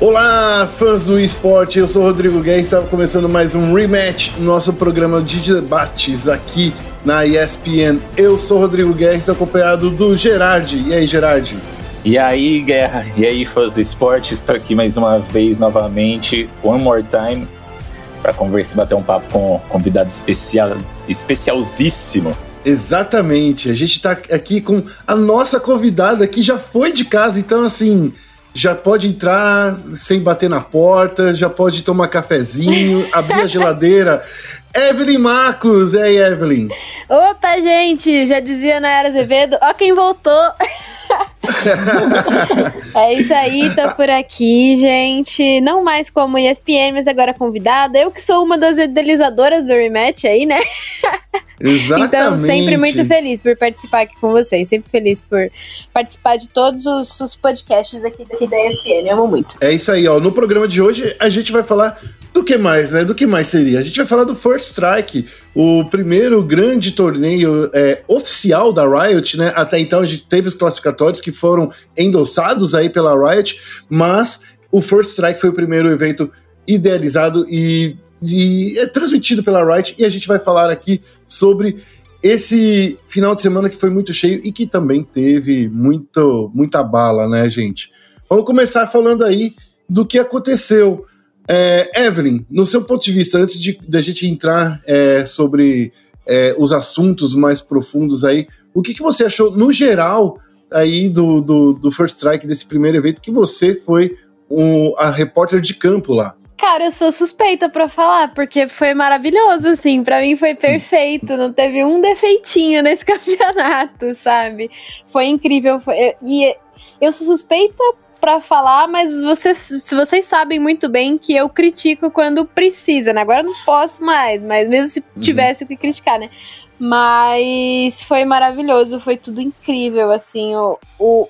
Olá, fãs do esporte, eu sou Rodrigo Guedes, estava começando mais um rematch, nosso programa de debates aqui na ESPN. Eu sou Rodrigo Guedes, acompanhado do Gerard. E aí, Gerard? E aí, Guerra? E aí, fãs do esporte? Estou aqui mais uma vez, novamente, one more time, para conversar e bater um papo com um convidado especial, especialzíssimo. Exatamente, a gente está aqui com a nossa convidada que já foi de casa, então assim já pode entrar sem bater na porta, já pode tomar cafezinho, abrir a geladeira. Evelyn Marcos, e aí, Evelyn? Opa, gente, já dizia na Era Azevedo, ó quem voltou. é isso aí, tô por aqui, gente. Não mais como ESPN, mas agora convidada. Eu que sou uma das idealizadoras do rematch aí, né? Exatamente. então, sempre muito feliz por participar aqui com vocês. Sempre feliz por participar de todos os, os podcasts aqui, aqui da ESPN. Eu amo muito. É isso aí, ó. No programa de hoje, a gente vai falar do que mais, né? Do que mais seria? A gente vai falar do First Strike, o primeiro grande torneio é, oficial da Riot, né? Até então a gente teve os classificatórios que foram endossados aí pela Riot, mas o First Strike foi o primeiro evento idealizado e, e é transmitido pela Riot e a gente vai falar aqui sobre esse final de semana que foi muito cheio e que também teve muito, muita bala, né, gente? Vamos começar falando aí do que aconteceu. É, Evelyn, no seu ponto de vista, antes de, de a gente entrar é, sobre é, os assuntos mais profundos aí, o que, que você achou, no geral, aí do, do, do First Strike, desse primeiro evento, que você foi um, a repórter de campo lá? Cara, eu sou suspeita para falar, porque foi maravilhoso, assim. para mim foi perfeito, não teve um defeitinho nesse campeonato, sabe? Foi incrível. Foi, e eu sou suspeita para falar, mas vocês, vocês sabem muito bem que eu critico quando precisa, né? Agora eu não posso mais, mas mesmo se uhum. tivesse o que criticar, né? Mas foi maravilhoso, foi tudo incrível, assim, o, o,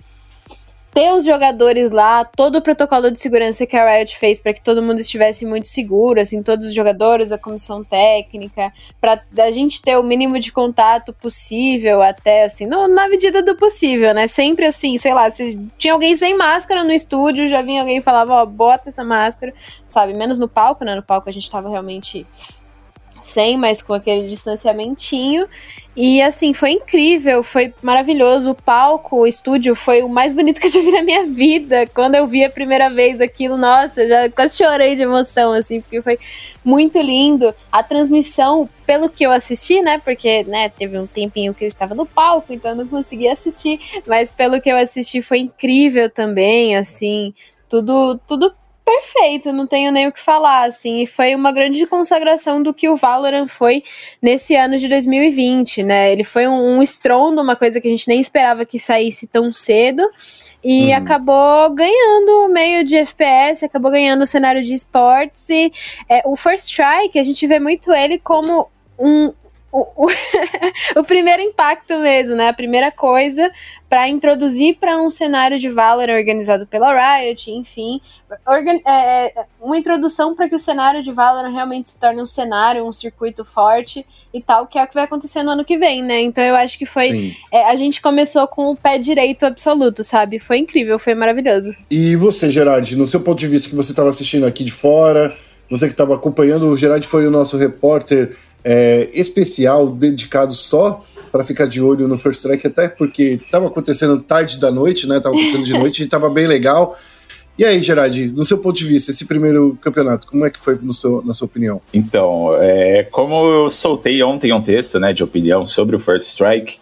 ter os jogadores lá, todo o protocolo de segurança que a Riot fez para que todo mundo estivesse muito seguro, assim, todos os jogadores, a comissão técnica, para a gente ter o mínimo de contato possível, até assim, no, na medida do possível, né? Sempre assim, sei lá, se tinha alguém sem máscara no estúdio, já vinha alguém e falava, ó, bota essa máscara, sabe? Menos no palco, né? No palco a gente tava realmente sem, mas com aquele distanciamentinho. E assim, foi incrível, foi maravilhoso. O palco, o estúdio foi o mais bonito que eu já vi na minha vida. Quando eu vi a primeira vez aquilo, nossa, já quase chorei de emoção, assim, porque foi muito lindo. A transmissão, pelo que eu assisti, né? Porque, né, teve um tempinho que eu estava no palco, então eu não consegui assistir, mas pelo que eu assisti foi incrível também, assim, tudo, tudo perfeito, não tenho nem o que falar, assim, e foi uma grande consagração do que o Valorant foi nesse ano de 2020, né? Ele foi um, um estrondo, uma coisa que a gente nem esperava que saísse tão cedo. E uhum. acabou ganhando o meio de FPS, acabou ganhando o cenário de esportes. E é, o First Strike, a gente vê muito ele como um, o, o, o, primeiro impacto mesmo, né? A primeira coisa para introduzir para um cenário de Valorant organizado pela Riot, enfim, organ, é, é uma introdução para que o cenário de Valorant realmente se torne um cenário, um circuito forte e tal, que é o que vai acontecer no ano que vem, né? Então eu acho que foi. É, a gente começou com o pé direito absoluto, sabe? Foi incrível, foi maravilhoso. E você, Gerard, no seu ponto de vista que você estava assistindo aqui de fora, você que estava acompanhando, o Gerard foi o nosso repórter é, especial dedicado só para ficar de olho no First Strike, até porque estava acontecendo tarde da noite, né? Tava acontecendo de noite e estava bem legal. E aí, Gerard, no seu ponto de vista, esse primeiro campeonato, como é que foi no seu, na sua opinião? Então, é, como eu soltei ontem um texto né, de opinião sobre o First Strike,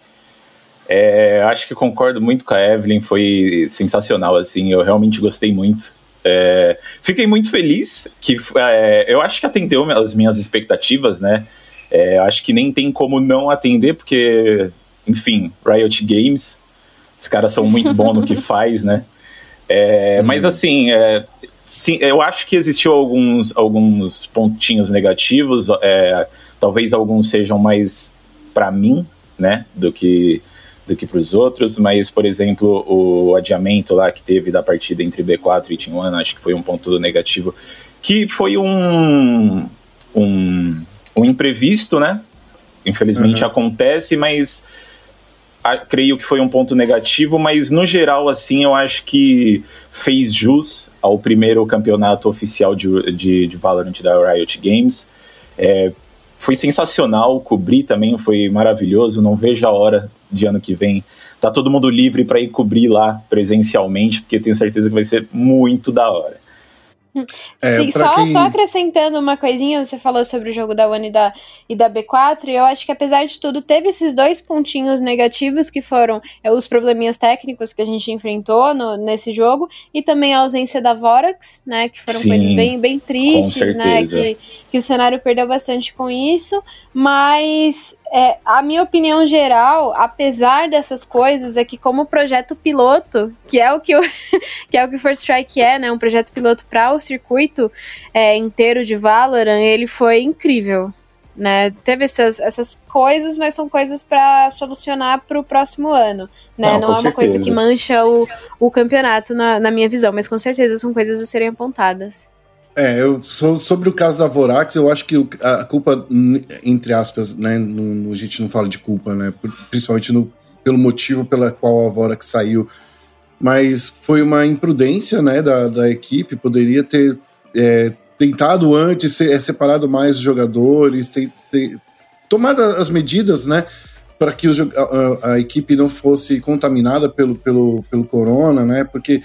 é, acho que concordo muito com a Evelyn, foi sensacional, assim, eu realmente gostei muito. É, fiquei muito feliz que é, eu acho que atendeu as minhas expectativas, né? É, acho que nem tem como não atender, porque, enfim, Riot Games, os caras são muito bons no que faz, né? É, mas assim, é, sim, eu acho que existiu alguns, alguns pontinhos negativos, é, talvez alguns sejam mais para mim, né, do que do que para os outros, mas, por exemplo, o adiamento lá que teve da partida entre B4 e Team One, acho que foi um ponto negativo, que foi um, um, um imprevisto, né? Infelizmente uhum. acontece, mas creio que foi um ponto negativo, mas no geral, assim, eu acho que fez jus ao primeiro campeonato oficial de, de, de Valorant da Riot Games. É, foi sensacional, cobrir também foi maravilhoso, não vejo a hora de ano que vem. Tá todo mundo livre para ir cobrir lá presencialmente, porque tenho certeza que vai ser muito da hora. É, Sim, só, quem... só, acrescentando uma coisinha, você falou sobre o jogo da One e da, e da B4, e eu acho que apesar de tudo, teve esses dois pontinhos negativos que foram é, os probleminhas técnicos que a gente enfrentou no, nesse jogo, e também a ausência da Vorax, né? Que foram Sim, coisas bem, bem tristes, né? Que, que o cenário perdeu bastante com isso, mas é, a minha opinião geral, apesar dessas coisas, é que como projeto piloto, que é o que o, que é o que First Strike é, né, um projeto piloto para o circuito é, inteiro de Valorant, ele foi incrível. Né? Teve essas, essas coisas, mas são coisas para solucionar para o próximo ano. Né? Não, Não é uma certeza. coisa que mancha o, o campeonato, na, na minha visão, mas com certeza são coisas a serem apontadas. É, eu sou, sobre o caso da Vorax, eu acho que a culpa, entre aspas, né, no, a gente não fala de culpa, né, principalmente no, pelo motivo pela qual a Vorax saiu, mas foi uma imprudência, né, da, da equipe, poderia ter é, tentado antes ser, é, separado mais os jogadores, ter, ter tomado as medidas, né, para que a, a, equipe não fosse contaminada pelo, pelo, pelo corona, né, porque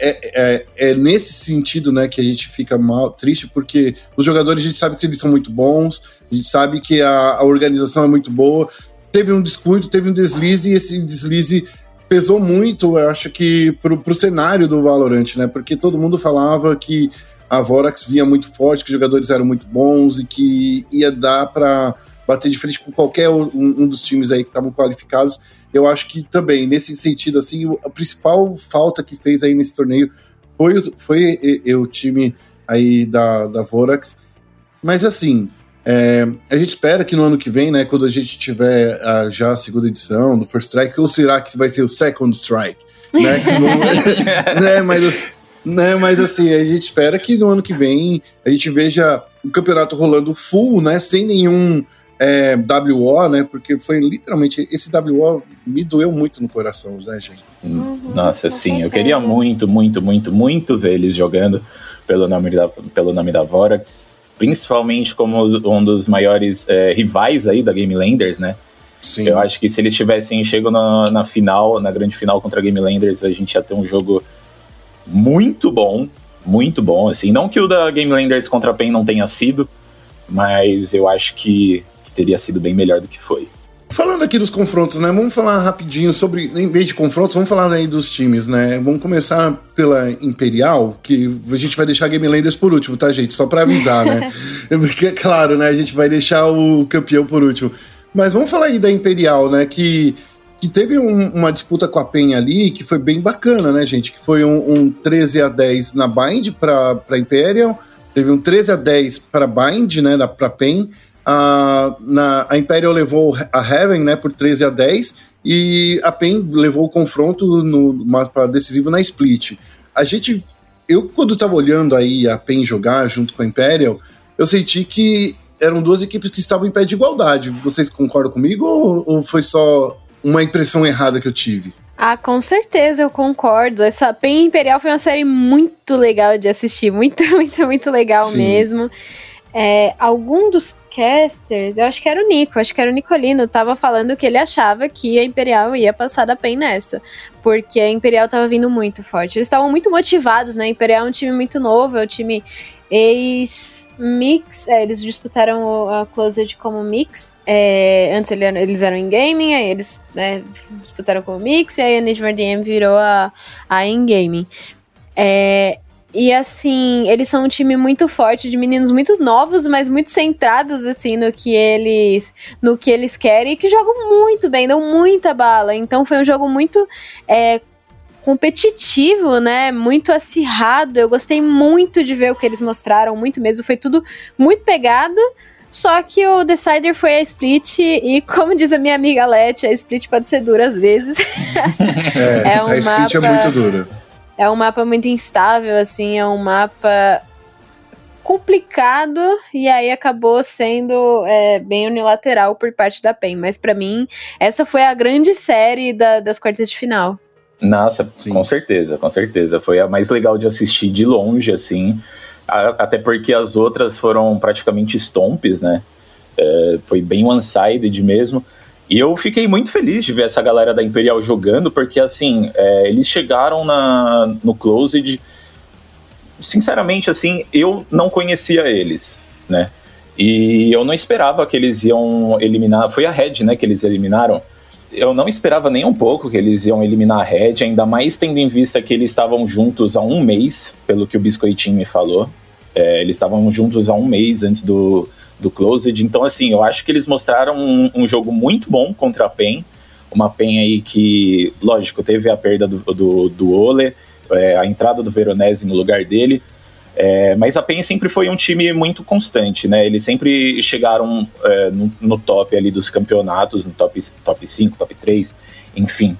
é, é, é, nesse sentido, né, que a gente fica mal, triste, porque os jogadores a gente sabe que eles são muito bons, a gente sabe que a, a organização é muito boa. Teve um descuido, teve um deslize, e esse deslize pesou muito, eu acho que, pro, pro cenário do Valorant, né? Porque todo mundo falava que a Vorax vinha muito forte, que os jogadores eram muito bons e que ia dar para bater de frente com qualquer um, um dos times aí que estavam qualificados eu acho que também, nesse sentido, assim, a principal falta que fez aí nesse torneio foi, foi e, e, o time aí da, da Vorax. Mas assim, é, a gente espera que no ano que vem, né, quando a gente tiver a, já a segunda edição do First Strike, ou será que vai ser o Second Strike? Né, não, né, mas, né, mas assim, a gente espera que no ano que vem a gente veja o campeonato rolando full, né, sem nenhum é, WO, né? Porque foi literalmente. Esse WO me doeu muito no coração, né, gente? Uhum, Nossa, sim. Eu queria muito, muito, muito, muito ver eles jogando pelo nome da, pelo nome da Vorax. Principalmente como um dos maiores é, rivais aí da Game Landers, né? Sim. Eu acho que se eles tivessem chego na, na final, na grande final contra a Game Landers, a gente ia ter um jogo muito bom, muito bom, assim. Não que o da Game Landers contra a PEN não tenha sido, mas eu acho que teria sido bem melhor do que foi. Falando aqui dos confrontos, né? Vamos falar rapidinho sobre, em vez de confrontos, vamos falar aí dos times, né? Vamos começar pela Imperial, que a gente vai deixar a Game Landers por último, tá, gente? Só para avisar, né? Porque, claro, né? A gente vai deixar o campeão por último. Mas vamos falar aí da Imperial, né? Que, que teve um, uma disputa com a PEN ali que foi bem bacana, né, gente? Que foi um, um 13 a 10 na Bind para Imperial, teve um 13 a 10 para Bind, né? Para PEN a, na, a Imperial levou a Heaven né, por 13 a 10 e a PEN levou o confronto no mapa decisivo na Split. A gente, eu quando estava olhando aí a PEN jogar junto com a Imperial, eu senti que eram duas equipes que estavam em pé de igualdade. Vocês concordam comigo ou, ou foi só uma impressão errada que eu tive? Ah, com certeza eu concordo. Essa PEN Imperial foi uma série muito legal de assistir, muito, muito, muito legal Sim. mesmo. É, algum dos casters, eu acho que era o Nico, acho que era o Nicolino, tava falando que ele achava que a Imperial ia passar da PEN nessa, porque a Imperial tava vindo muito forte. Eles estavam muito motivados, né? A Imperial é um time muito novo, é um time ex-mix, é, eles disputaram a Closed como mix, é, antes eles eram em gaming, aí eles né, disputaram como mix, e aí a Nidmar DM virou a, a in gaming. É, e assim, eles são um time muito forte de meninos muito novos, mas muito centrados assim no que eles no que eles querem e que jogam muito bem, dão muita bala. Então foi um jogo muito é, competitivo, né? Muito acirrado. Eu gostei muito de ver o que eles mostraram, muito mesmo. Foi tudo muito pegado. Só que o Decider foi a split, e como diz a minha amiga Leti, a split pode ser dura às vezes. É, é um a split é mapa... é muito dura é um mapa muito instável, assim, é um mapa complicado e aí acabou sendo é, bem unilateral por parte da PEN. Mas para mim, essa foi a grande série da, das quartas de final. Nossa, Sim. com certeza, com certeza. Foi a mais legal de assistir de longe, assim. A, até porque as outras foram praticamente stompes, né? É, foi bem one-sided mesmo. E eu fiquei muito feliz de ver essa galera da Imperial jogando, porque assim, é, eles chegaram na, no Closed. Sinceramente, assim, eu não conhecia eles, né? E eu não esperava que eles iam eliminar. Foi a Red, né, que eles eliminaram. Eu não esperava nem um pouco que eles iam eliminar a Red, ainda mais tendo em vista que eles estavam juntos há um mês, pelo que o Biscoitinho me falou. É, eles estavam juntos há um mês antes do, do Closed. Então, assim, eu acho que eles mostraram um, um jogo muito bom contra a PEN. Uma PEN aí que, lógico, teve a perda do, do, do Ole, é, a entrada do Veronese no lugar dele. É, mas a PEN sempre foi um time muito constante, né? Eles sempre chegaram é, no, no, top ali dos campeonatos, no top, top 5, top 3, enfim.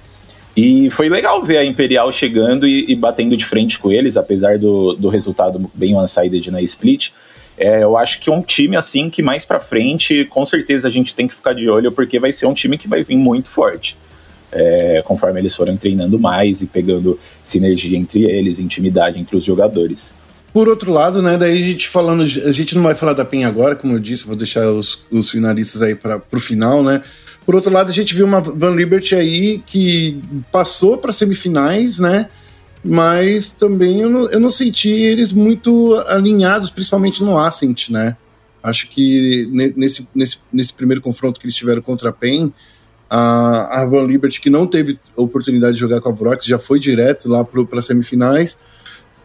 E foi legal ver a Imperial chegando e, e batendo de frente com eles, apesar do, do resultado bem one-sided na split. É, eu acho que um time assim que mais para frente, com certeza a gente tem que ficar de olho, porque vai ser um time que vai vir muito forte. É, conforme eles foram treinando mais e pegando sinergia entre eles, intimidade entre os jogadores. Por outro lado, né, daí a gente falando, a gente não vai falar da PEN agora, como eu disse, vou deixar os, os finalistas aí para o final, né? Por outro lado, a gente viu uma Van Liberty aí que passou para semifinais, né? Mas também eu não, eu não senti eles muito alinhados, principalmente no Ascent, né? Acho que nesse, nesse, nesse primeiro confronto que eles tiveram contra a PEN, a, a Van Liberty, que não teve oportunidade de jogar com a Brox, já foi direto lá para semifinais.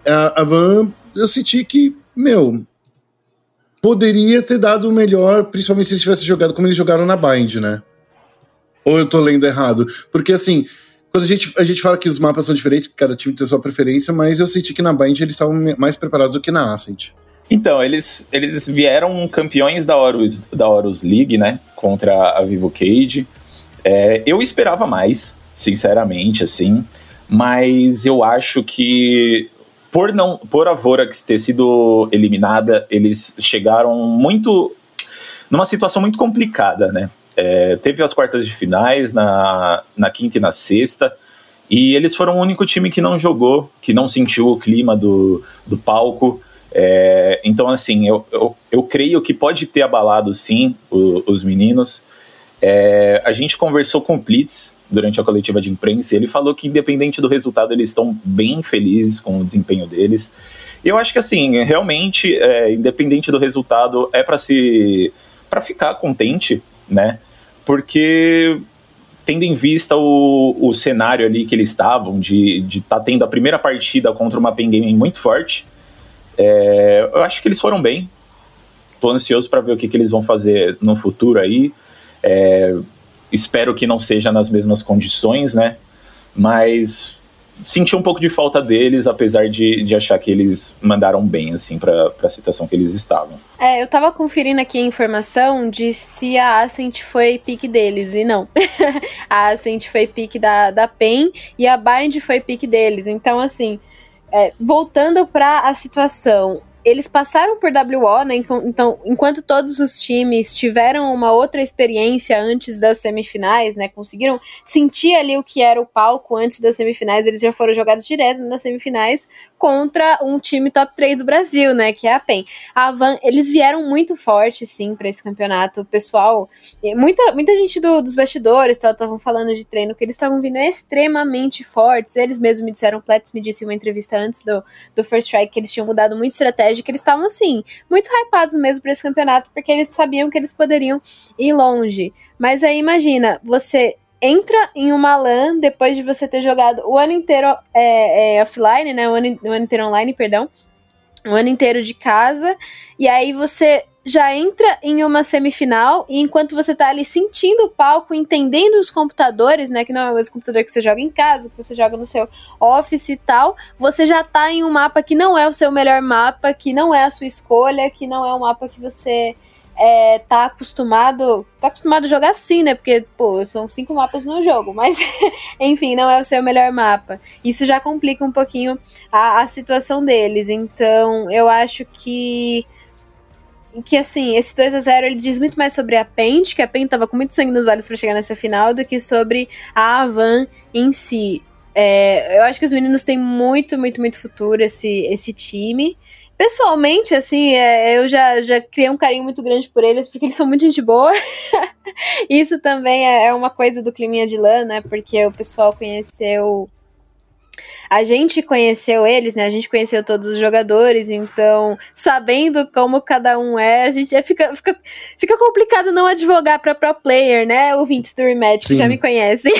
A, a Van, eu senti que, meu, poderia ter dado o melhor, principalmente se eles tivessem jogado como eles jogaram na Bind, né? Ou eu tô lendo errado? Porque assim, quando a gente, a gente fala que os mapas são diferentes, que cada time tem sua preferência, mas eu senti que na Bind eles estavam mais preparados do que na Ascent. Então, eles, eles vieram campeões da Horus, da Horus League, né? Contra a Vivo Cage. É, eu esperava mais, sinceramente, assim. Mas eu acho que por não por a Vorax ter sido eliminada, eles chegaram muito numa situação muito complicada, né? É, teve as quartas de finais na, na quinta e na sexta, e eles foram o único time que não jogou, que não sentiu o clima do, do palco. É, então, assim, eu, eu, eu, creio que pode ter abalado sim o, os meninos. É, a gente conversou com o Plitz durante a coletiva de imprensa e ele falou que, independente do resultado, eles estão bem felizes com o desempenho deles. Eu acho que, assim, realmente, é, independente do resultado, é para se para ficar contente né? Porque tendo em vista o, o cenário ali que eles estavam, de estar de tá tendo a primeira partida contra uma Pen Gaming muito forte, é, eu acho que eles foram bem. Tô ansioso para ver o que, que eles vão fazer no futuro aí. É, espero que não seja nas mesmas condições, né? Mas senti um pouco de falta deles, apesar de, de achar que eles mandaram bem, assim, pra, pra situação que eles estavam. É, eu tava conferindo aqui a informação de se a Ascent foi pique deles, e não. a Ascent foi pique da, da PEN e a Bind foi pique deles. Então, assim, é, voltando para a situação, eles passaram por WO, né? Então, enquanto todos os times tiveram uma outra experiência antes das semifinais, né? Conseguiram sentir ali o que era o palco antes das semifinais, eles já foram jogados direto nas semifinais contra um time top 3 do Brasil, né? Que é a PEN. A Van, eles vieram muito forte, sim, para esse campeonato. O pessoal, muita, muita gente do, dos bastidores estavam falando de treino que eles estavam vindo extremamente fortes. Eles mesmos me disseram, o Plets me disse em uma entrevista antes do, do First Strike que eles tinham mudado muito estratégia, que eles estavam, assim, muito hypados mesmo para esse campeonato, porque eles sabiam que eles poderiam ir longe. Mas aí imagina, você entra em uma LAN depois de você ter jogado o ano inteiro é, é, offline, né? O ano, o ano inteiro online, perdão. O ano inteiro de casa. E aí você já entra em uma semifinal e enquanto você tá ali sentindo o palco, entendendo os computadores, né, que não é o mesmo computador que você joga em casa, que você joga no seu office e tal, você já tá em um mapa que não é o seu melhor mapa, que não é a sua escolha, que não é um mapa que você é, tá acostumado. Tá acostumado a jogar assim, né? Porque, pô, são cinco mapas no jogo. Mas, enfim, não é o seu melhor mapa. Isso já complica um pouquinho a, a situação deles. Então, eu acho que que assim, esse 2 a 0 ele diz muito mais sobre a Paint, que a Paint tava com muito sangue nos olhos para chegar nessa final, do que sobre a Avan em si. É, eu acho que os meninos têm muito, muito, muito futuro esse, esse time. Pessoalmente, assim, é, eu já, já criei um carinho muito grande por eles, porque eles são muito gente boa. Isso também é, é uma coisa do climinha de lã, né? Porque o pessoal conheceu. A gente conheceu eles, né? A gente conheceu todos os jogadores, então, sabendo como cada um é, a gente é, fica, fica, fica complicado não advogar para pro player, né? Ouvintes do rematch, que já me conhecem.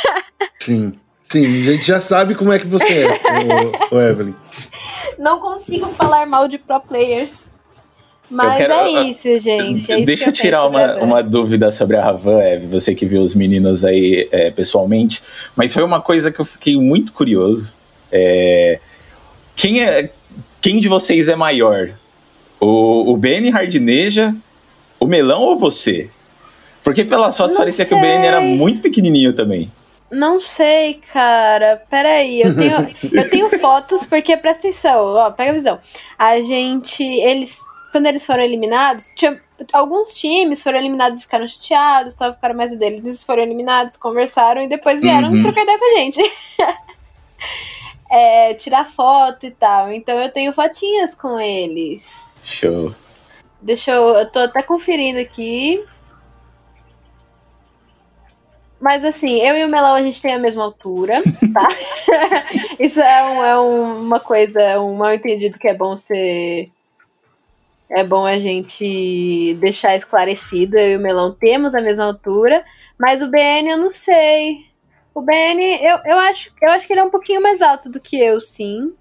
Sim. Sim, a gente já sabe como é que você é, o, o Evelyn. Não consigo falar mal de pro players. Mas quero, é isso, gente. É deixa eu tirar uma, uma dúvida sobre a Ravan, Eve, você que viu os meninos aí é, pessoalmente. Mas foi uma coisa que eu fiquei muito curioso. É, quem, é, quem de vocês é maior? O, o BN Hardineja, o Melão ou você? Porque pelas fotos Não parecia sei. que o BN era muito pequenininho também. Não sei, cara. Peraí, eu tenho, eu tenho fotos, porque presta atenção, ó, pega a visão. A gente, eles, quando eles foram eliminados, tinha, alguns times foram eliminados e ficaram chateados, tal, ficaram mais deles. Eles foram eliminados, conversaram e depois vieram uhum. trocar ideia com a gente. é, tirar foto e tal. Então eu tenho fotinhas com eles. Show. Deixa eu. Eu tô até conferindo aqui. Mas assim, eu e o Melão a gente tem a mesma altura, tá? Isso é, um, é um, uma coisa, um mal entendido que é bom ser. É bom a gente deixar esclarecido. Eu e o Melão temos a mesma altura, mas o BN eu não sei. O BN, eu, eu, acho, eu acho que ele é um pouquinho mais alto do que eu, sim.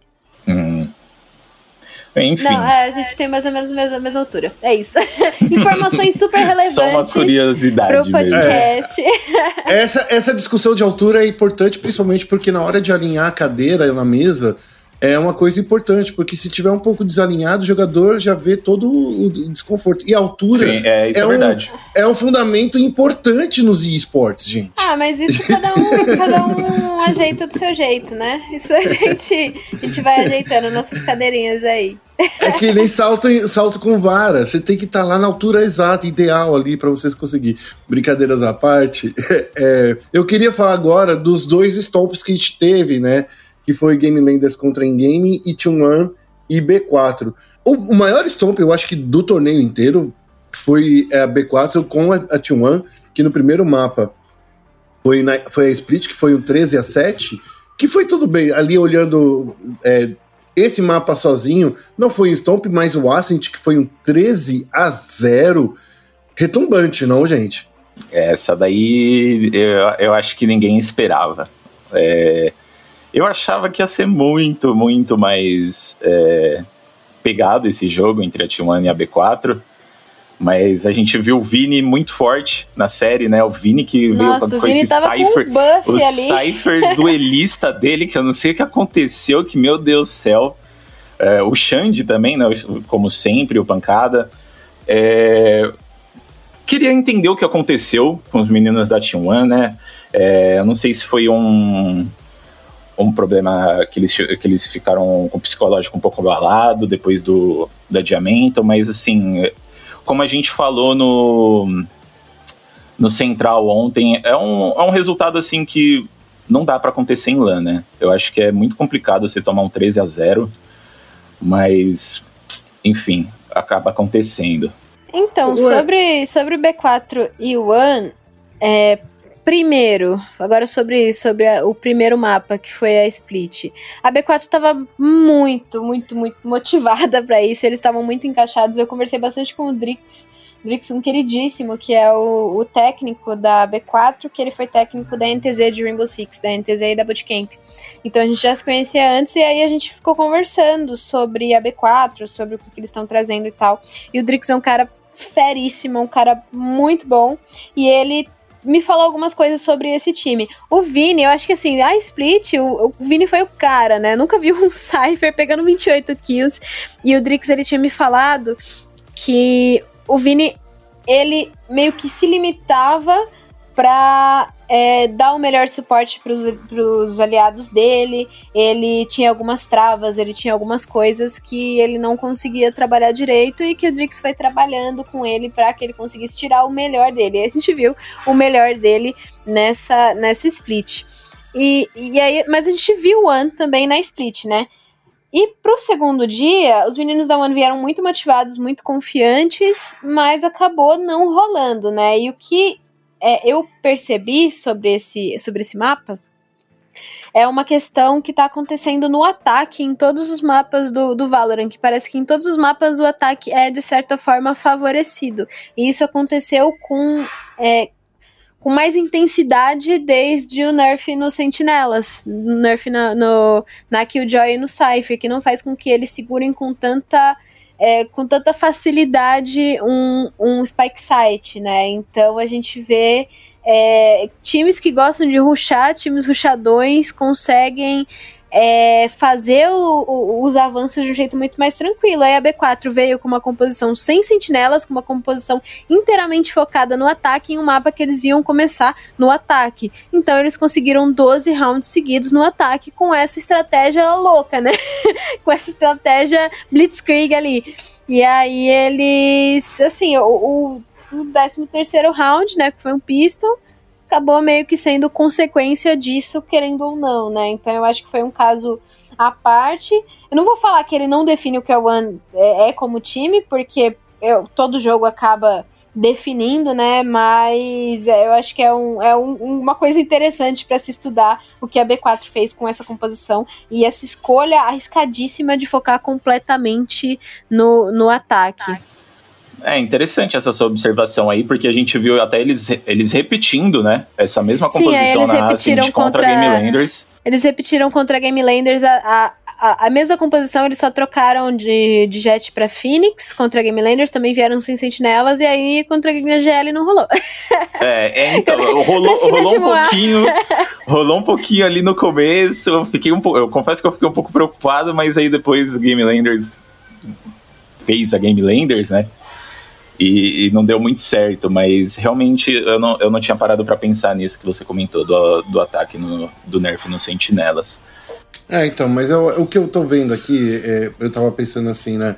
Enfim. Não, é, a gente tem mais ou menos a mesma, a mesma altura. É isso. Informações super relevantes. Só uma curiosidade. Pro podcast. É. Essa, essa discussão de altura é importante, principalmente porque na hora de alinhar a cadeira na mesa, é uma coisa importante, porque se tiver um pouco desalinhado, o jogador já vê todo o desconforto. E a altura Sim, é, é, é, um, é um fundamento importante nos esportes, gente. Ah, mas isso cada um, cada um ajeita do seu jeito, né? Isso a gente, a gente vai ajeitando nossas cadeirinhas aí. É que nem salto, salto com vara. Você tem que estar tá lá na altura exata, ideal ali para vocês conseguir. Brincadeiras à parte. É, eu queria falar agora dos dois stomps que a gente teve, né? Que foi Game Landers contra Endgame e T1 e B4. O, o, maior stomp, eu acho que do torneio inteiro, foi a B4 com a, a T1, que no primeiro mapa foi, na, foi a split, que foi um 13 a 7, que foi tudo bem. Ali olhando é, esse mapa sozinho não foi um Stomp, mas o Ascent, que foi um 13 a 0 retumbante, não, gente? Essa daí eu, eu acho que ninguém esperava. É, eu achava que ia ser muito, muito mais é, pegado esse jogo entre a T1 e a B4. Mas a gente viu o Vini muito forte na série, né? O Vini que Nossa, veio com esse Cypher. Um o Cypher duelista dele, que eu não sei o que aconteceu, que meu Deus do céu. É, o Xande também, né? Como sempre, o Pancada. É, queria entender o que aconteceu com os meninos da Team One, né? É, eu não sei se foi um, um problema que eles, que eles ficaram com o psicológico um pouco abalado depois do, do adiamento, mas assim, como a gente falou no, no Central ontem, é um, é um resultado assim que não dá para acontecer em LAN, né? Eu acho que é muito complicado você tomar um 13 a 0, mas enfim, acaba acontecendo. Então, sobre, sobre o B4 e o One, é, Primeiro, agora sobre, sobre a, o primeiro mapa, que foi a Split. A B4 estava muito, muito, muito motivada para isso, eles estavam muito encaixados. Eu conversei bastante com o Drix, Drix, um queridíssimo, que é o, o, técnico da B4, que ele foi técnico da NTZ de Rainbow Six, da NTZ e da Bootcamp. Então a gente já se conhecia antes e aí a gente ficou conversando sobre a B4, sobre o que, que eles estão trazendo e tal. E o Drix é um cara feríssimo, um cara muito bom. E ele me falou algumas coisas sobre esse time. O Vini, eu acho que assim, a Split, o, o Vini foi o cara, né? nunca vi um Cypher pegando 28 kills. E o Drix, ele tinha me falado que o Vini, ele meio que se limitava para é, dar o melhor suporte para os aliados dele. Ele tinha algumas travas, ele tinha algumas coisas que ele não conseguia trabalhar direito e que o Drix foi trabalhando com ele para que ele conseguisse tirar o melhor dele. E a gente viu o melhor dele nessa, nessa split. E, e aí, mas a gente viu o One também na split, né? E pro segundo dia, os meninos da One vieram muito motivados, muito confiantes, mas acabou não rolando, né? E o que é, eu percebi sobre esse, sobre esse mapa é uma questão que está acontecendo no ataque em todos os mapas do, do Valorant, que parece que em todos os mapas o ataque é de certa forma favorecido. E isso aconteceu com, é, com mais intensidade desde o nerf nos sentinelas, nerf na, no, na Killjoy e no Cypher, que não faz com que eles segurem com tanta é, com tanta facilidade um, um spike site, né? Então a gente vê é, times que gostam de ruxar, times ruxadões, conseguem é, fazer o, o, os avanços de um jeito muito mais tranquilo. Aí a B4 veio com uma composição sem sentinelas, com uma composição inteiramente focada no ataque, em um mapa que eles iam começar no ataque. Então eles conseguiram 12 rounds seguidos no ataque com essa estratégia louca, né? com essa estratégia Blitzkrieg ali. E aí eles, assim, o, o 13 terceiro round, né, que foi um pistol, acabou meio que sendo consequência disso, querendo ou não, né? Então eu acho que foi um caso à parte. Eu não vou falar que ele não define o que a One é, é como time, porque eu, todo jogo acaba definindo, né? Mas é, eu acho que é, um, é um, uma coisa interessante para se estudar o que a B4 fez com essa composição e essa escolha arriscadíssima de focar completamente no, no ataque. É interessante essa sua observação aí, porque a gente viu até eles, eles repetindo, né? Essa mesma composição Sim, eles na repetiram Ascent contra, contra Game Landers. Eles repetiram contra Game Landers a, a, a, mesma composição, eles só trocaram de, de Jet pra Phoenix contra Game Landers, também vieram sem sentinelas, e aí contra a GL não rolou. É, é então, rolou, rolou um pouquinho. Rolou um pouquinho ali no começo. Eu fiquei um pouco. Eu confesso que eu fiquei um pouco preocupado, mas aí depois Game Landers fez a Game Landers, né? E, e, não deu muito certo, mas realmente eu não, eu não tinha parado para pensar nisso que você comentou, do, do ataque no, do Nerf nos Sentinelas. É, então, mas eu, o que eu tô vendo aqui, é, eu tava pensando assim, né?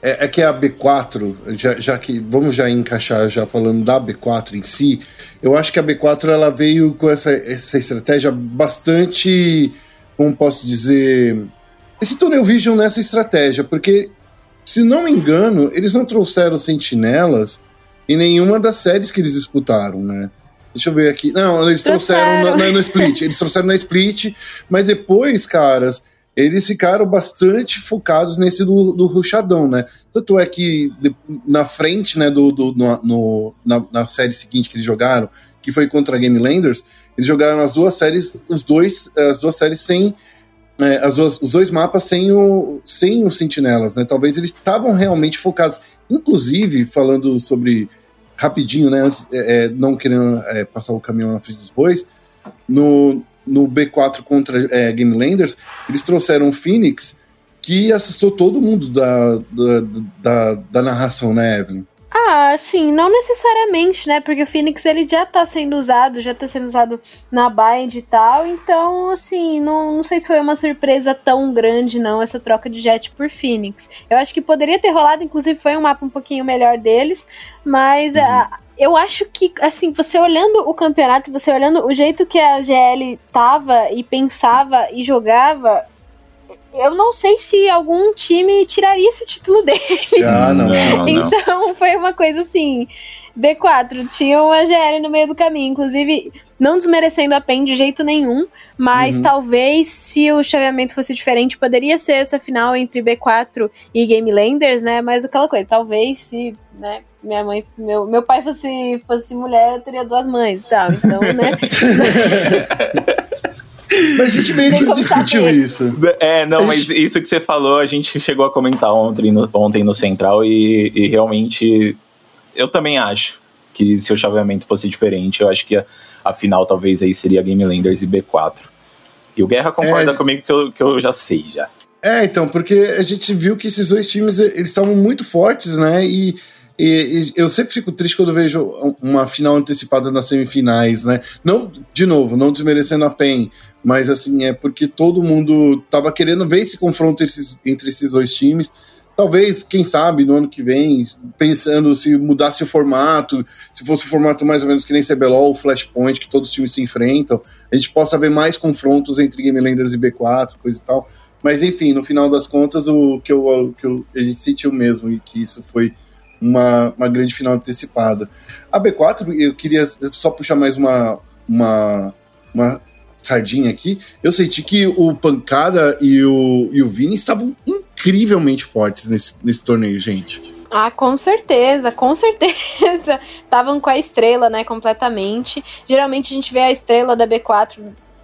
É, é, que a B4, já, já que vamos já encaixar já falando da B4 em si, eu acho que a B4 ela veio com essa, essa estratégia bastante, como posso dizer, esse Tunnel Vision nessa estratégia, porque se não me engano, eles não trouxeram sentinelas em nenhuma das séries que eles disputaram, né? Deixa eu ver aqui. Não, eles trouxeram, trouxeram no, no, Split. Eles trouxeram na Split, mas depois, caras, eles ficaram bastante focados nesse do, do ruchadão, né? Tanto é que na frente, né, do, do no, no na, na, série seguinte que eles jogaram, que foi contra a Game Landers, eles jogaram as duas séries, os dois, as duas séries sem é, as os dois mapas sem o, sem os sentinelas, né? Talvez eles estavam realmente focados. Inclusive, falando sobre rapidinho, né? Antes, é, é não querendo é, passar o caminhão na frente dos bois, no, no B4 contra é, Game Landers, eles trouxeram o Phoenix que assustou todo mundo da, da, da, da narração, né, Evelyn? Ah, sim, não necessariamente, né? Porque o Phoenix ele já tá sendo usado, já tá sendo usado na Bind e tal. Então, assim, não, não sei se foi uma surpresa tão grande, não, essa troca de Jet por Phoenix. Eu acho que poderia ter rolado, inclusive foi um mapa um pouquinho melhor deles, mas. Uhum. A, eu acho que, assim, você olhando o campeonato, você olhando o jeito que a GL tava e pensava e jogava, eu não sei se algum time tiraria esse título dele. Ah, não, não, então foi uma coisa assim. B4 tinha uma GL no meio do caminho, inclusive não desmerecendo a PEN de jeito nenhum, mas uhum. talvez se o chaveamento fosse diferente, poderia ser essa final entre B4 e Game Landers, né? Mas aquela coisa, talvez se, né, minha mãe, meu, meu pai fosse, fosse mulher, eu teria duas mães e tal, então, né? Mas a gente meio que discutiu isso. É, não, mas isso que você falou, a gente chegou a comentar ontem no, ontem no Central e, e realmente eu também acho que se o chaveamento fosse diferente, eu acho que a, a final talvez aí seria Game Landers e B4. E o Guerra concorda é, comigo que eu, que eu já sei já. É, então, porque a gente viu que esses dois times eles estavam muito fortes, né? E E, e, eu sempre fico triste quando vejo uma final antecipada nas semifinais, né? Não, de novo, não desmerecendo a PEN, mas assim, é porque todo mundo tava querendo ver esse confronto esses, entre esses dois times. Talvez, quem sabe, no ano que vem, pensando se mudasse o formato, se fosse o formato mais ou menos que nem CBLOL, Flashpoint, que todos os times se enfrentam, a gente possa ver mais confrontos entre Game Landers e B4, coisa e tal. Mas enfim, no final das contas, o que, eu, o que eu, a gente sentiu mesmo, e que isso foi uma, uma grande final antecipada. A B4, eu queria só puxar mais uma, uma, uma sardinha aqui. Eu senti que o Pancada e o, e o Vini estavam incrivelmente fortes nesse, nesse torneio, gente. Ah, com certeza, com certeza. Estavam com a estrela, né, completamente. Geralmente a gente vê a estrela da B4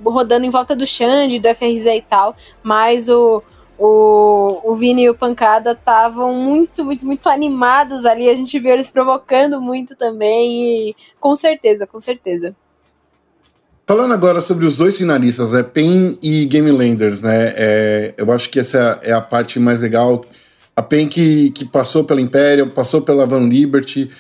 rodando em volta do Xande, do FRZ e tal, mas o, o, o Vini e o Pancada estavam muito, muito, muito animados ali. A gente viu eles provocando muito também. E com certeza, com certeza. Falando agora sobre os dois finalistas, né, PEN e Game Landers, né? É, eu acho que essa é a parte mais legal. A PEN que, que passou pela Imperial, passou pela Van Liberty,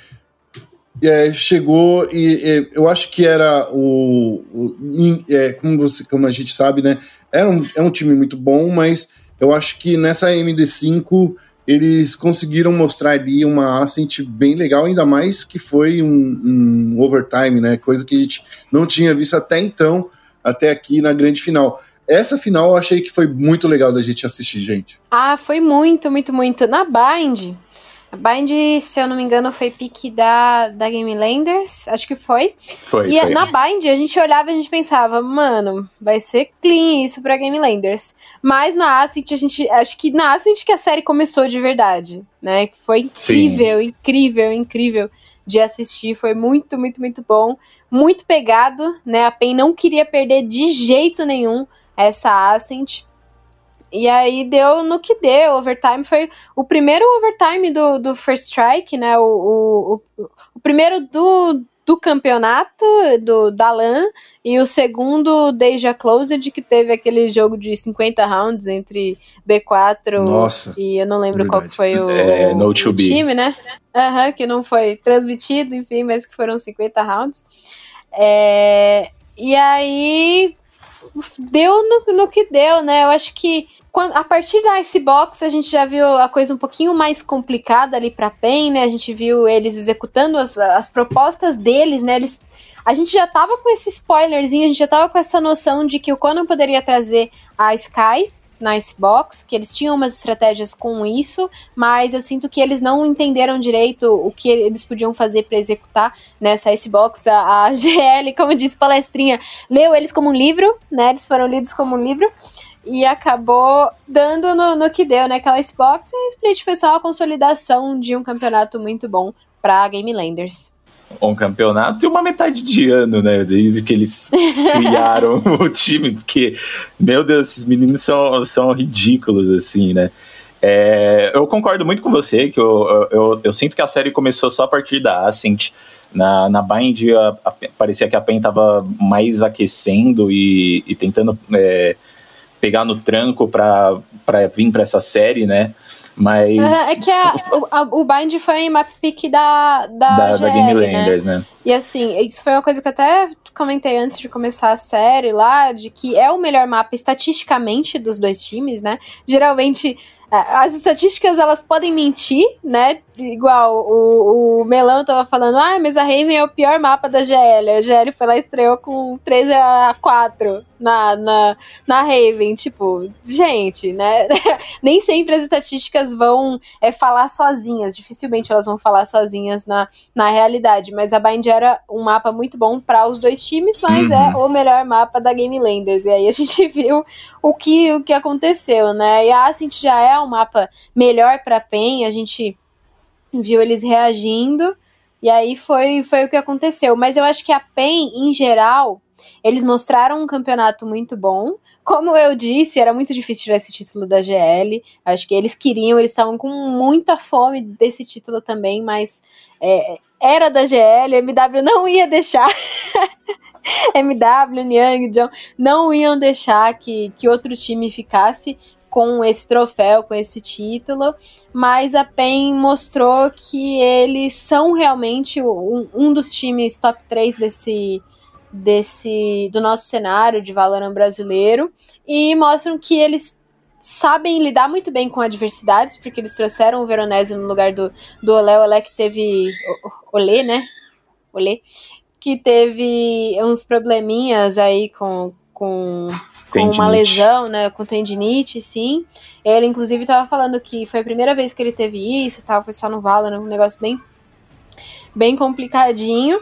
é, chegou e é, eu acho que era o, o é, como você como a gente sabe né era um, é um time muito bom mas eu acho que nessa MD5 eles conseguiram mostrar ali uma Ascent bem legal, ainda mais que foi um, um, overtime, né? Coisa que a gente não tinha visto até então, até aqui na grande final. Essa final eu achei que foi muito legal da gente assistir, gente. Ah, foi muito, muito, muito. Na Bind, Bind, se eu não me engano, foi pique da, da Game Landers, acho que foi. Foi. E foi. na Bind, a gente olhava e a gente pensava, mano, vai ser clean isso pra Game Landers. Mas na Ascent, a gente. Acho que na Ascent que a série começou de verdade, né? Foi incrível, Sim. incrível, incrível de assistir. Foi muito, muito, muito bom. Muito pegado, né? A PEN não queria perder de jeito nenhum essa Ascent. E aí deu no que deu. Overtime foi o primeiro overtime do, do First Strike, né? O, o, o, o primeiro do, do campeonato do da LAN e o segundo desde a Closed, que teve aquele jogo de 50 rounds entre B4 Nossa, e eu não lembro verdade. qual foi o, é, no o time, né? Uhum, que não foi transmitido, enfim, mas que foram 50 rounds. É, e aí deu no, no que deu, né? Eu acho que quando, a partir da Icebox, a gente já viu a coisa um pouquinho mais complicada ali para PEN, né? A gente viu eles executando as, as propostas deles, né? Eles, a gente já tava com esse spoilerzinho, a gente já tava com essa noção de que o Conan poderia trazer a Sky na Icebox, que eles tinham umas estratégias com isso, mas eu sinto que eles não entenderam direito o que eles podiam fazer para executar nessa Icebox. A, a GL, como disse palestrinha, leu eles como um livro, né? Eles foram lidos como um livro e acabou dando no, no que deu, né? Aquela Xbox e a Split foi só a consolidação de um campeonato muito bom para Game Landers. Um campeonato e uma metade de ano, né? Desde que eles criaram o time, porque, meu Deus, esses meninos são, são ridículos, assim, né? É, eu concordo muito com você, que eu, eu, eu, sinto que a série começou só a partir da Ascent. Na, na Bind, a, a, parecia que a PEN estava mais aquecendo e, e tentando é, pegar no tranco para vir para essa série, né? Mas. é que a, o, o Bind foi map pick da, da, da, GL, da Game Landers, né? né? E assim, isso foi uma coisa que eu até comentei antes de começar a série lá, de que é o melhor mapa estatisticamente dos dois times, né? Geralmente é, as estatísticas elas podem mentir, né? Igual o, o Melão tava falando, ah, mas a Raven é o pior mapa da GL. A GL foi lá e estreou com 13 a 4 na, na, na Raven. Tipo, gente, né? Nem sempre as estatísticas vão é, falar sozinhas. Dificilmente elas vão falar sozinhas na, na realidade. Mas a Bind era um mapa muito bom para os dois times, mas é uhum. é o melhor mapa da Game Landers. E aí a gente viu o que, o que aconteceu, né? E a Ascent já é um mapa melhor para PEN. A gente viu eles reagindo, e aí foi, foi o que aconteceu. Mas eu acho que a PEN, em geral, eles mostraram um campeonato muito bom. Como eu disse, era muito difícil tirar esse título da GL. Acho que eles queriam, eles estavam com muita fome desse título também, mas é, era da GL, MW não ia deixar. MW, Niang, John não iam deixar que, que outro time ficasse com esse troféu, com esse título, mas a PEN mostrou que eles são realmente um, um dos times top 3 desse, desse do nosso cenário de Valorant brasileiro e mostram que eles sabem lidar muito bem com adversidades, porque eles trouxeram o Veronese no lugar do, do Olé, o Olé que teve. Olê, né? Olê. Que teve uns probleminhas aí com, com, com uma lesão, né? Com tendinite, sim. Ele, inclusive, estava falando que foi a primeira vez que ele teve isso tal, foi só no Valorant, um negócio bem bem complicadinho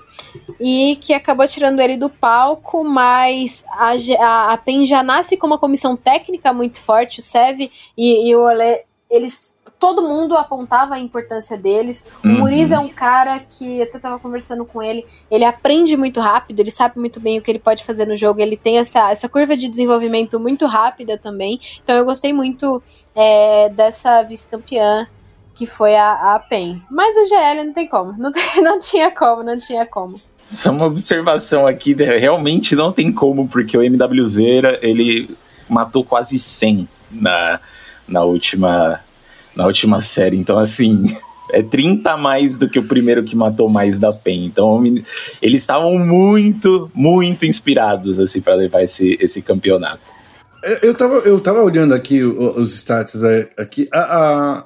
e que acabou tirando ele do palco, mas a, a, a PEN já nasce com uma comissão técnica muito forte, o Sev e, e o Olé, eles todo mundo apontava a importância deles. O uhum. Muriz é um cara que eu até tava conversando com ele, ele aprende muito rápido, ele sabe muito bem o que ele pode fazer no jogo, ele tem essa, essa curva de desenvolvimento muito rápida também. Então eu gostei muito é, dessa vice-campeã que foi a, a PEN. Mas o GL não tem como, não, tem, não tinha como, não tinha como. Só uma observação aqui, realmente não tem como, porque o MWZ ele matou quase 100 na, na, última, na última série. Então, assim, é 30 a mais do que o primeiro que matou mais da PEN. Então, eles estavam muito, muito inspirados assim para levar esse, esse campeonato. Eu tava, eu tava olhando aqui os stats é, aqui. A, a,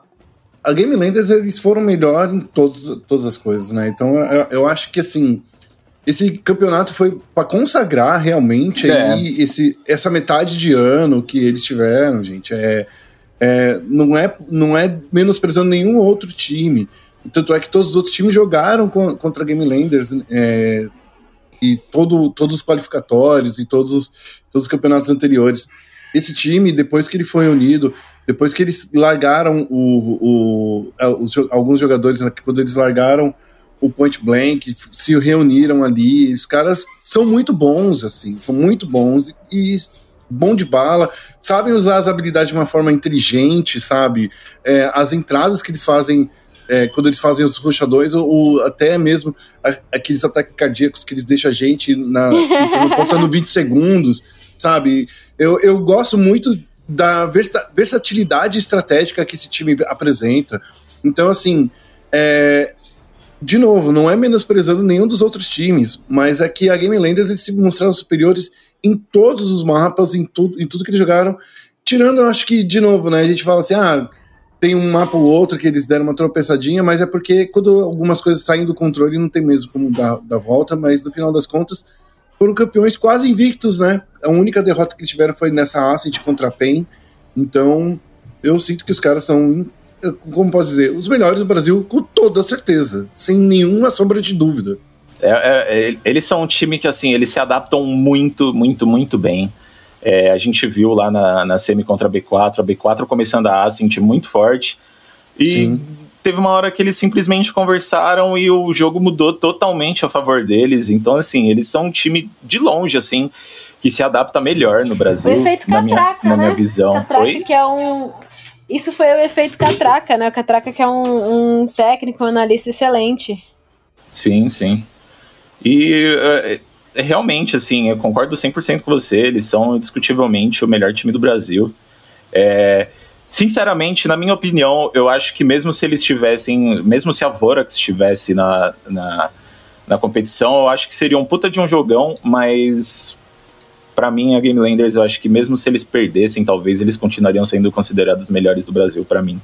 a Game Landers eles foram melhor em todos, todas as coisas, né? Então eu, eu acho que assim esse campeonato foi para consagrar realmente é. aí esse, essa metade de ano que eles tiveram, gente. É, é, não, é, não é menosprezando nenhum outro time. Tanto é que todos os outros times jogaram com, contra a Game Landers é, e todo, todos os qualificatórios e todos, todos os campeonatos anteriores. Esse time, depois que ele foi unido, depois que eles largaram o, o, é, alguns jogadores, né, quando eles largaram o Point Blank, se reuniram ali, os caras são muito bons, assim, são muito bons e bom de bala, sabem usar as habilidades de uma forma inteligente, sabe? É, as entradas que eles fazem é, quando eles fazem os ruxadores, ou, ou até mesmo aqueles ataques cardíacos que eles deixam a gente na, faltando 20 segundos, sabe? Eu, eu gosto muito da versatilidade estratégica que esse time apresenta. Então, assim, é, de novo, não é menosprezando nenhum dos outros times, mas é que a Game Landers se mostraram superiores em todos os mapas, em tudo, em tudo que eles jogaram. Tirando, eu acho que, de novo, né? A gente fala assim, ah, tem um mapa ou outro que eles deram uma tropeçadinha, mas é porque quando algumas coisas saem do controle não tem mesmo como dar, dar volta, mas no final das contas foram campeões quase invictos, né? A única derrota que eles tiveram foi nessa Ascent contra a PEN. Então, eu sinto que os caras são, como posso dizer, os melhores do Brasil com toda certeza, sem nenhuma sombra de dúvida. É, é, é eles são um time que, assim, eles se adaptam muito, muito, muito bem. É, a gente viu lá na, na semi contra a B4, a B4 começando a Ascent muito forte. E Sim teve uma hora que eles simplesmente conversaram e o jogo mudou totalmente a favor deles. Então, assim, eles são um time de longe, assim, que se adapta melhor no Brasil. O efeito na catraca, minha, né? Na minha visão. Catraca Oi? que é um. Isso foi o efeito Catraca, né? O Catraca que é um, um técnico, um analista excelente. Sim, sim. E uh, realmente, assim, eu concordo 100% com você. Eles são indiscutivelmente o melhor time do Brasil. É, Sinceramente, na minha opinião, eu acho que mesmo se eles tivessem, mesmo se a Vorax estivesse na, na, na competição, eu acho que seria um puta de um jogão, mas para mim a Game Landers, eu acho que mesmo se eles perdessem, talvez eles continuariam sendo considerados os melhores do Brasil para mim.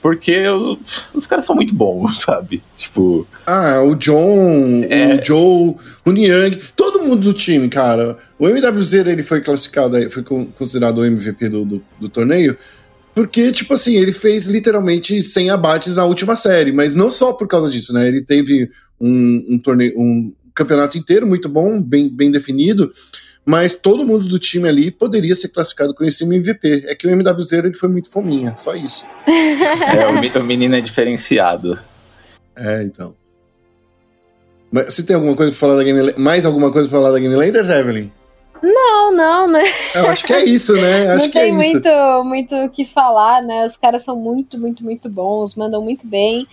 Porque eu, os caras são muito bons, sabe? Tipo. Ah, o John, é... o Joe, o Niang, todo mundo do time, cara. O MWZ ele foi classificado, foi considerado o MVP do, do, do torneio porque, tipo assim, ele fez literalmente 100 abates na última série, mas não só por causa disso, né? Ele teve um, um torneio, um campeonato inteiro muito bom, bem, bem definido, mas todo mundo do time ali poderia ser classificado com esse MVP. É que o MWZ ele foi muito fominha, só isso. é, o menino é diferenciado. É, então. Mas você tem alguma coisa pra falar da Game Mais alguma coisa pra falar da Game Landers, Evelyn? Não, não, né? Eu acho que é isso, né? Acho não que é tem é muito, muito o que falar, né? Os caras são muito, muito, muito bons, mandam muito bem.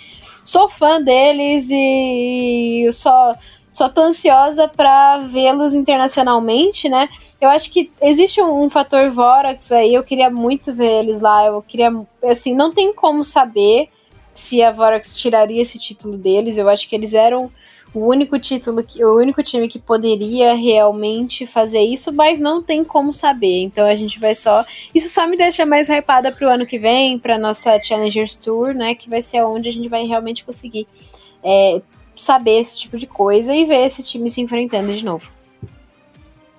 Sou fã deles e só só tô ansiosa para vê-los internacionalmente, né? Eu acho que existe um, um, fator Vorax aí, eu queria muito ver eles lá, eu queria, assim, não tem como saber se a Vorax tiraria esse título deles, eu acho que eles eram o único título, que, o único time que poderia realmente fazer isso, mas não tem como saber. Então a gente vai só. Isso só me deixa mais hypada pro ano que vem, pra nossa Challengers Tour, né? Que vai ser onde a gente vai realmente conseguir é, saber esse tipo de coisa e ver esses times se enfrentando de novo.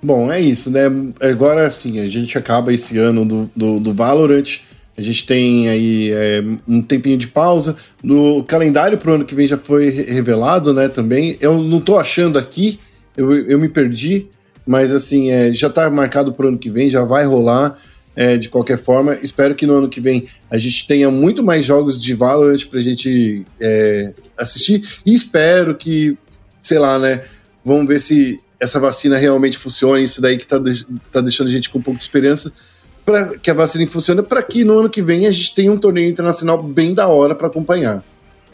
Bom, é isso, né? Agora sim, a gente acaba esse ano do, do, do Valorant. A gente tem aí é, um tempinho de pausa. No calendário para o ano que vem já foi revelado, né? Também. Eu não estou achando aqui, eu, eu me perdi, mas assim, é, já está marcado para o ano que vem, já vai rolar. É, de qualquer forma, espero que no ano que vem a gente tenha muito mais jogos de Valorant para a gente é, assistir. E espero que, sei lá, né? Vamos ver se essa vacina realmente funciona. Isso daí que está tá deixando a gente com um pouco de esperança para que a vacina funcione, para que no ano que vem a gente tenha um torneio internacional bem da hora para acompanhar.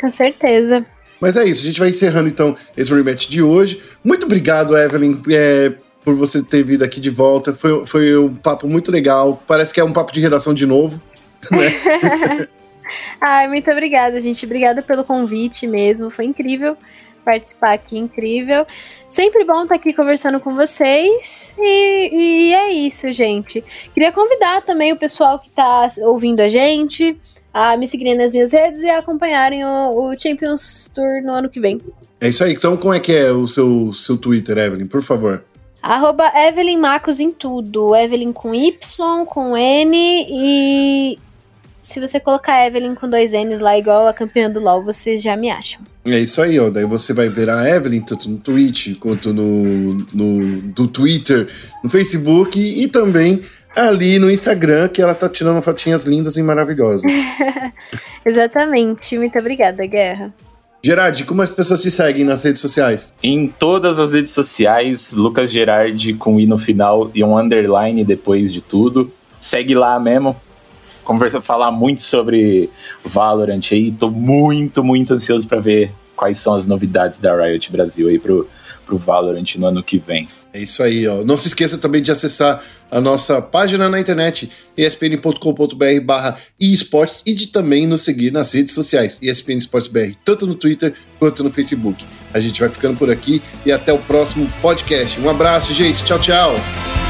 Com certeza. Mas é isso, a gente vai encerrando então esse rematch de hoje. Muito obrigado, Evelyn, é, por você ter vindo aqui de volta. Foi, foi um papo muito legal. Parece que é um papo de redação de novo. Né? Ai, muito obrigada, gente. Obrigada pelo convite mesmo. Foi incrível participar aqui, incrível. Sempre bom estar aqui conversando com vocês. E, e é isso, gente. Queria convidar também o pessoal que está ouvindo a gente a me seguirem nas minhas redes e acompanharem o, o, Champions Tour no ano que vem. É isso aí. Então, como é que é o seu, seu Twitter, Evelyn? Por favor. Arroba Evelyn Marcos em tudo. Evelyn com Y, com N e se você colocar Evelyn com dois N's lá, igual a campeã do LoL, vocês já me acham. É isso aí, ó. Daí você vai ver a Evelyn tanto no Twitch quanto no, no do Twitter, no Facebook e também ali no Instagram, que ela tá tirando fotinhas lindas e maravilhosas. Exatamente. Muito obrigada, Guerra. Gerard, como as pessoas te seguem nas redes sociais? Em todas as redes sociais, Lucas Gerard com i no final e um underline depois de tudo. Segue lá mesmo, conversar, falar muito sobre Valorant aí. Tô muito, muito ansioso para ver quais são as novidades da Riot Brasil aí pro, pro Valorant no ano que vem. É isso aí, ó. Não se esqueça também de acessar a nossa página na internet, espn.com.br barra esportes e de também nos seguir nas redes sociais, ESPN Esportes BR, tanto no Twitter quanto no Facebook. A gente vai ficando por aqui e até o próximo podcast. Um abraço, gente. Tchau, tchau.